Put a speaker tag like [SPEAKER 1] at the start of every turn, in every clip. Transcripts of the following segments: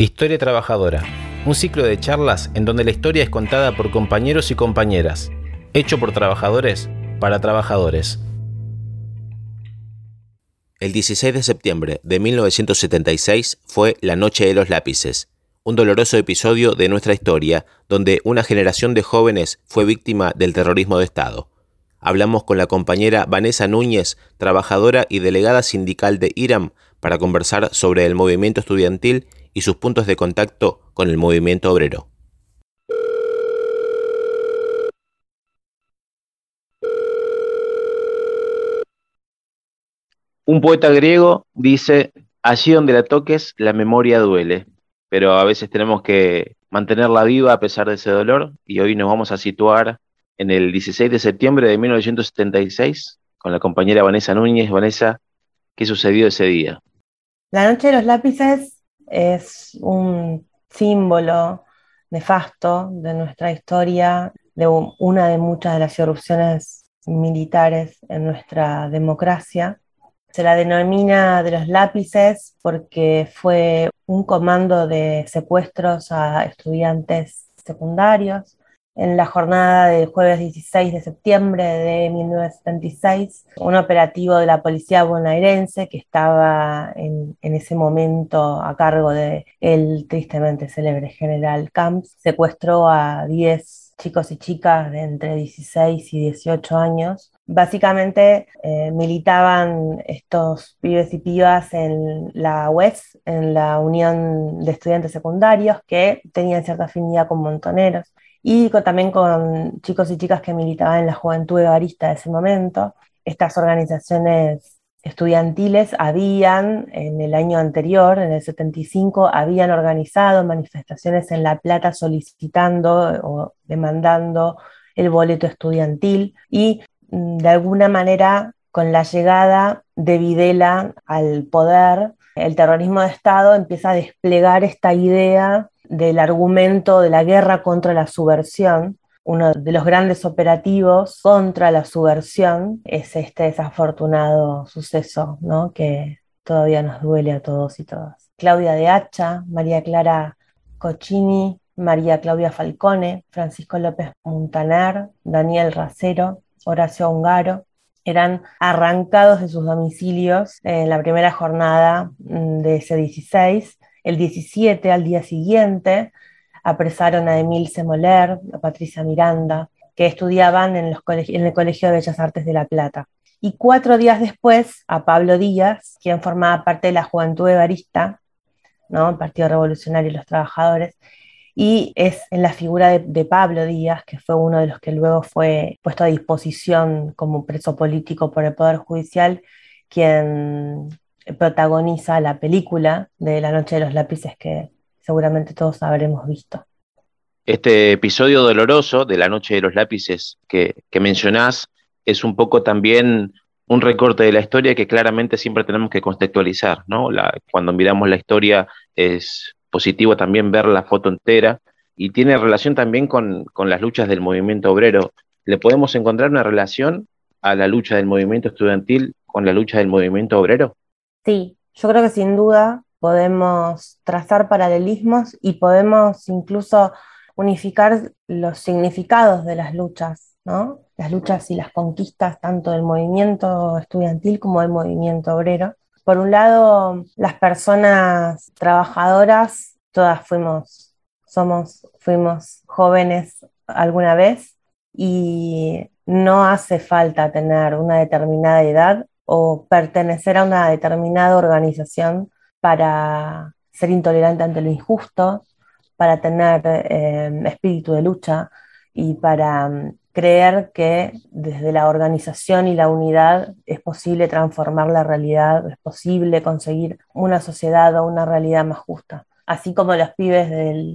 [SPEAKER 1] Historia Trabajadora, un ciclo de charlas en donde la historia es contada por compañeros y compañeras, hecho por trabajadores para trabajadores. El 16 de septiembre de 1976 fue la Noche de los Lápices, un doloroso episodio de nuestra historia donde una generación de jóvenes fue víctima del terrorismo de Estado. Hablamos con la compañera Vanessa Núñez, trabajadora y delegada sindical de IRAM, para conversar sobre el movimiento estudiantil y sus puntos de contacto con el movimiento obrero. Un poeta griego dice, allí donde la toques, la memoria duele, pero a veces tenemos que mantenerla viva a pesar de ese dolor y hoy nos vamos a situar en el 16 de septiembre de 1976 con la compañera Vanessa Núñez. Vanessa, ¿qué sucedió ese día?
[SPEAKER 2] La Noche de los Lápices es un símbolo nefasto de nuestra historia, de una de muchas de las irrupciones militares en nuestra democracia. Se la denomina de los lápices porque fue un comando de secuestros a estudiantes secundarios en la jornada del jueves 16 de septiembre de 1976, un operativo de la policía bonaerense que estaba en, ese momento a cargo de el tristemente célebre general Camps, secuestró a 10 chicos y chicas de entre 16 y 18 años. Básicamente eh, militaban estos pibes y pibas en la UES, en la Unión de Estudiantes Secundarios, que tenían cierta afinidad con montoneros y también con chicos y chicas que militaban en la juventud evarista de ese momento. Estas organizaciones estudiantiles habían, en el año anterior, en el 75, habían organizado manifestaciones en La Plata solicitando o demandando el boleto estudiantil y mm, de alguna manera con la llegada de Videla al poder, el terrorismo de Estado empieza a desplegar esta idea del argumento de la guerra contra la subversión. Uno de los grandes operativos contra la subversión es este desafortunado suceso, ¿no? que todavía nos duele a todos y todas. Claudia de Hacha, María Clara Cochini, María Claudia Falcone, Francisco López Montaner, Daniel Racero, Horacio Ungaro, eran arrancados de sus domicilios en la primera jornada mm, de ese 16 el 17, al día siguiente, apresaron a Emil Semoler, a Patricia Miranda, que estudiaban en, el Colegio de Bellas Artes de La Plata. Y cuatro días después, a Pablo Díaz, quien formaba parte de la Juventud Evarista, ¿no? Partido Revolucionario y los Trabajadores, y es en la figura de, de, Pablo Díaz, que fue uno de los que luego fue puesto a disposición como preso político por el Poder Judicial, quien protagoniza la película de La Noche de los Lápices que seguramente todos habremos visto.
[SPEAKER 1] Este episodio doloroso de La Noche de los Lápices que, que mencionás es un poco también un recorte de la historia que claramente siempre tenemos que contextualizar, ¿no? cuando miramos la historia es positivo también ver la foto entera y tiene relación también con, con las luchas del movimiento obrero. ¿Le podemos encontrar una relación a la lucha del movimiento estudiantil con la lucha del movimiento obrero?
[SPEAKER 2] Sí, yo creo que sin duda podemos trazar paralelismos y podemos incluso unificar los significados de las luchas, ¿no? Las luchas y las conquistas tanto del movimiento estudiantil como del movimiento obrero. Por un lado, las personas trabajadoras, todas fuimos, somos, fuimos jóvenes alguna vez y no hace falta tener una determinada edad o pertenecer a una determinada organización para ser intolerante ante lo injusto, para tener em, espíritu de lucha y para em, creer que desde la organización y la unidad es posible transformar la realidad, es posible conseguir una sociedad o una realidad más justa. Así como los pibes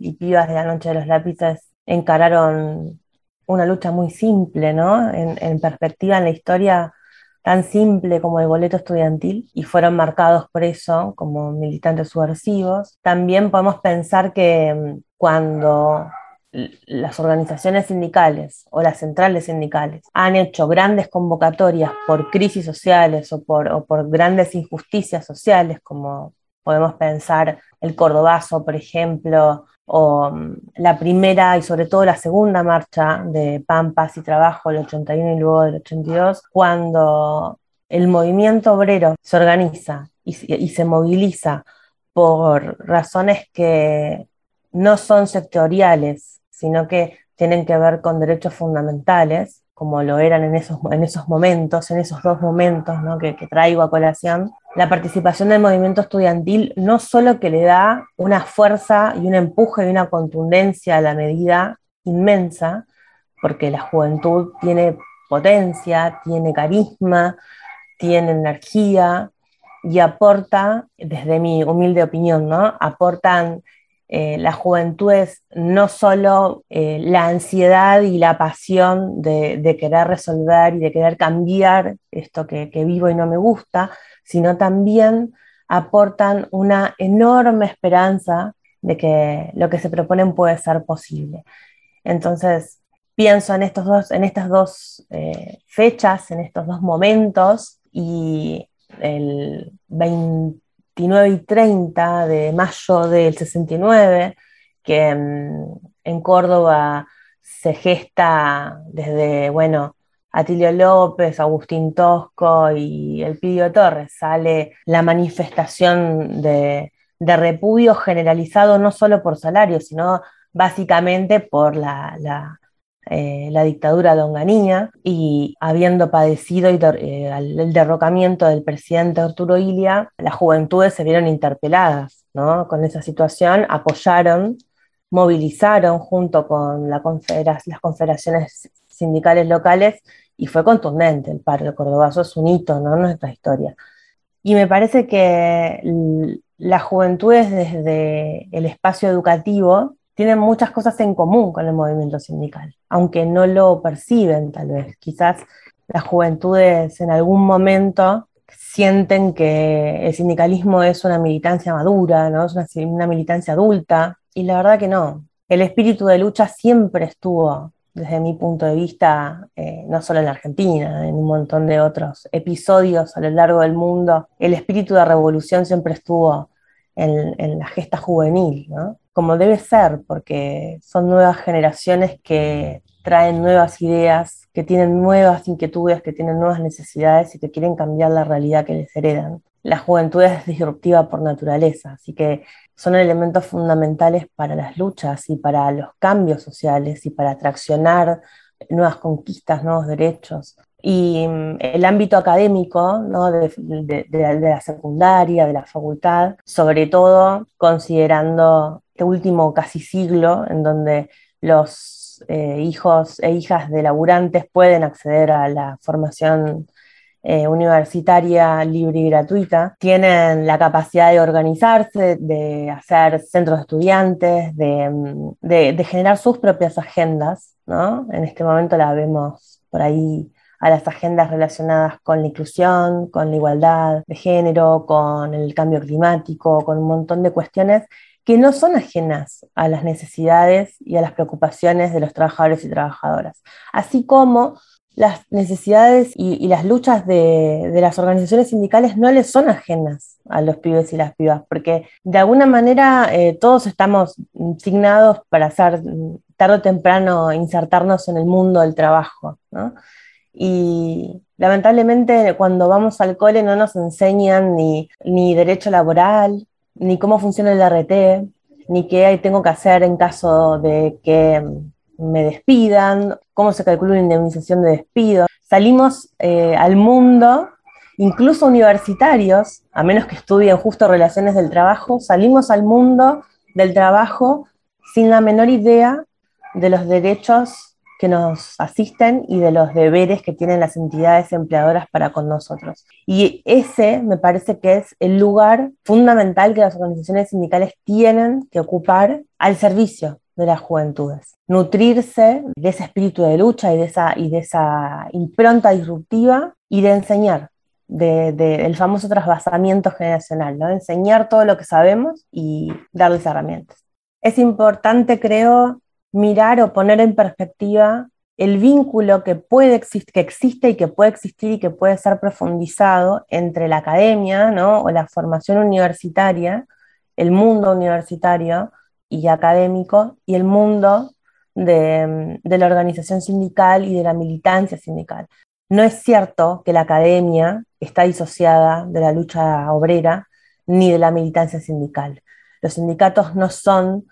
[SPEAKER 2] y pibas de la Noche de los Lápices encararon una lucha muy simple, ¿no? En perspectiva en la historia, tan simple como el boleto estudiantil y fueron marcados por eso como militantes subversivos. También podemos pensar que mm, cuando las organizaciones sindicales o las centrales sindicales han hecho grandes convocatorias por crisis sociales o por, o por grandes injusticias sociales como Podemos pensar el Cordobazo, por ejemplo, o mm, la primera y sobre todo la segunda marcha de Pampas y Trabajo, el 81 y luego del 82, cuando el movimiento obrero se organiza y, se moviliza por razones que no son sectoriales, sino que tienen que ver con derechos fundamentales, como lo eran en esos, en esos momentos, en esos dos momentos que, que traigo a colación, la participación del movimiento estudiantil no solo que le da una fuerza y un empuje y una contundencia a la medida inmensa, porque la juventud tiene potencia, tiene carisma, tiene energía y aporta, desde mi humilde opinión, ¿no? aportan eh, las juventudes no solo eh, la ansiedad y la pasión de, querer resolver y de querer cambiar esto que vivo y no me gusta, sino también aportan una enorme esperanza de que lo que se proponen puede ser posible. Entonces, pienso en, estos dos, en estas dos eh, fechas, en estos dos momentos, y el 29 y 30 de mayo del 69, que mm, en Córdoba se gesta desde, bueno, Atilio López, Agustín Tosco y Elpidio Torres, sale la manifestación de, repudio generalizado no solo por salario, sino básicamente por la, eh, dictadura de Onganía y habiendo padecido eh, el derrocamiento del presidente Arturo Ilia, las juventudes se vieron interpeladas con esa situación, apoyaron, movilizaron junto con las confederaciones sindicales locales y fue contundente el paro de Cordobazo, es un hito ¿no? en nuestra historia. Y me parece que las juventudes desde el espacio educativo tienen muchas cosas en común con el movimiento sindical, aunque no lo perciben tal vez. Quizás las juventudes en algún momento sienten que el sindicalismo es una militancia madura, ¿no? es una, una militancia adulta, y la verdad que no. El espíritu de lucha siempre estuvo desde mi punto de vista, eh, no solo en la Argentina, en un montón de otros episodios a lo largo del mundo, el espíritu de revolución siempre estuvo en, la gesta juvenil, ¿no? Como debe ser, porque son nuevas generaciones que traen nuevas ideas, que tienen nuevas inquietudes, que tienen nuevas necesidades y que quieren cambiar la realidad que les heredan. La juventud es disruptiva por naturaleza, así que son elementos fundamentales para las luchas y para los cambios sociales y para atraccionar nuevas conquistas, nuevos derechos. Y mm, el ámbito académico de, la secundaria, de la facultad, sobre todo considerando este último casi siglo en donde los eh, hijos e hijas de laburantes pueden acceder a la formación eh, universitaria libre y gratuita, tienen la capacidad de organizarse, de hacer centros de estudiantes, mm, de, generar sus propias agendas. ¿no? En este momento la vemos por ahí a las agendas relacionadas con la inclusión, con la igualdad de género, con el cambio climático, con un montón de cuestiones que no son ajenas a las necesidades y a las preocupaciones de los trabajadores y trabajadoras, así como las necesidades y, las luchas de, las organizaciones sindicales no les son ajenas a los pibes y las pibas, porque de alguna manera eh, todos estamos signados para hacer tarde o temprano insertarnos en el mundo del trabajo. Y lamentablemente cuando vamos al cole no nos enseñan ni, ni derecho laboral, ni cómo funciona el RT, ni qué tengo que hacer en caso de que me despidan, cómo se calcula una indemnización de despido. Salimos eh, al mundo, incluso universitarios, a menos que estudien justo relaciones del trabajo, salimos al mundo del trabajo sin la menor idea de los derechos que nos asisten y de los deberes que tienen las entidades empleadoras para con nosotros. Y ese me parece que es el lugar fundamental que las organizaciones sindicales tienen que ocupar al servicio de las juventudes. Nutrirse de ese espíritu de lucha y de esa, y de esa impronta disruptiva y de enseñar, del de, famoso trasvasamiento generacional, enseñar todo lo que sabemos y darles herramientas. Es importante, creo, mirar o poner en perspectiva el vínculo que, puede que existe y que puede existir y que puede ser profundizado entre la academia ¿no? o la formación universitaria, el mundo universitario y académico y el mundo de, de la organización sindical y de la militancia sindical. No es cierto que la academia está disociada de la lucha obrera ni de la militancia sindical. Los sindicatos no son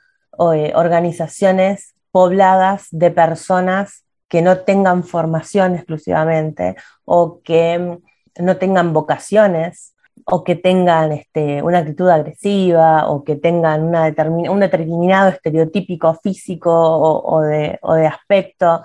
[SPEAKER 2] eh, organizaciones pobladas de personas que no tengan formación exclusivamente o que mm, no tengan vocaciones o que tengan este, una actitud agresiva o que tengan un determinado estereotípico físico o, de, o de aspecto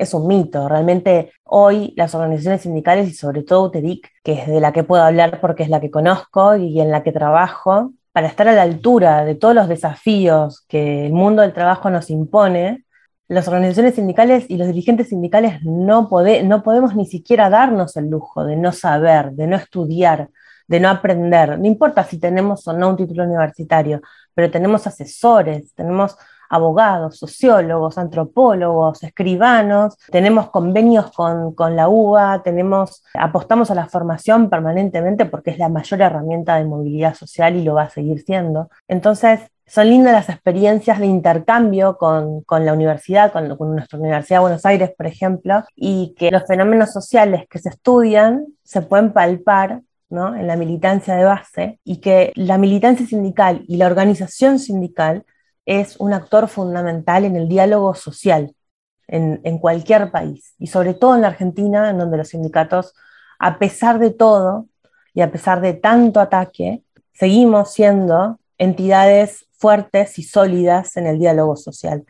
[SPEAKER 2] es un mito. Realmente hoy las organizaciones sindicales y sobre todo UTEDIC, que es de la que puedo hablar porque es la que conozco y en la que trabajo, para estar a la altura de todos los desafíos que el mundo del trabajo nos impone, las organizaciones sindicales y los dirigentes sindicales no, podemos ni siquiera darnos el lujo de no saber, de no estudiar, de no aprender. No importa si tenemos o no un título universitario, pero tenemos asesores, tenemos abogados, sociólogos, antropólogos, escribanos, tenemos convenios con, la UBA, tenemos, apostamos a la formación permanentemente porque es la mayor herramienta de movilidad social y lo va a seguir siendo. Entonces, son lindas las experiencias de intercambio con, la universidad, con, con, nuestra Universidad de Buenos Aires, por ejemplo, y que los fenómenos sociales que se estudian se pueden palpar ¿no? en la militancia de base y que la militancia sindical y la organización sindical es un actor fundamental en el diálogo social en, cualquier país y sobre todo en la Argentina, en donde los sindicatos, a pesar de todo y a pesar de tanto ataque, seguimos siendo entidades fuertes y sólidas en el diálogo social.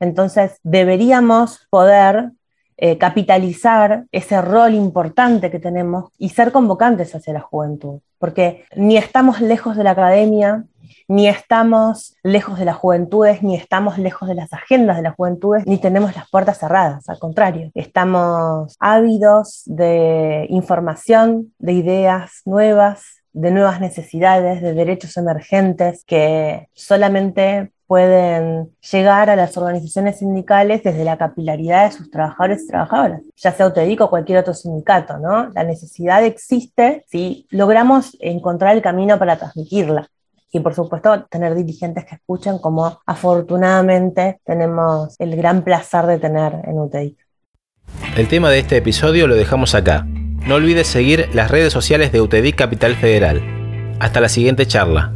[SPEAKER 2] Entonces, deberíamos poder eh, capitalizar ese rol importante que tenemos y ser convocantes hacia la juventud, porque ni estamos lejos de la academia, ni estamos lejos de las juventudes, ni estamos lejos de las agendas de las juventudes, ni tenemos las puertas cerradas, al contrario, estamos ávidos de información, de ideas nuevas, de nuevas necesidades, de derechos emergentes que solamente pueden llegar a las organizaciones sindicales desde la capilaridad de sus trabajadores y trabajadoras, ya sea UTEDIC o cualquier otro sindicato, ¿no? La necesidad existe si logramos encontrar el camino para transmitirla y por supuesto tener dirigentes que escuchen como afortunadamente tenemos el gran placer de tener en UTEIC.
[SPEAKER 1] El tema de este episodio lo dejamos acá. No olvides seguir las redes sociales de UTEDIC Capital Federal. Hasta la siguiente charla.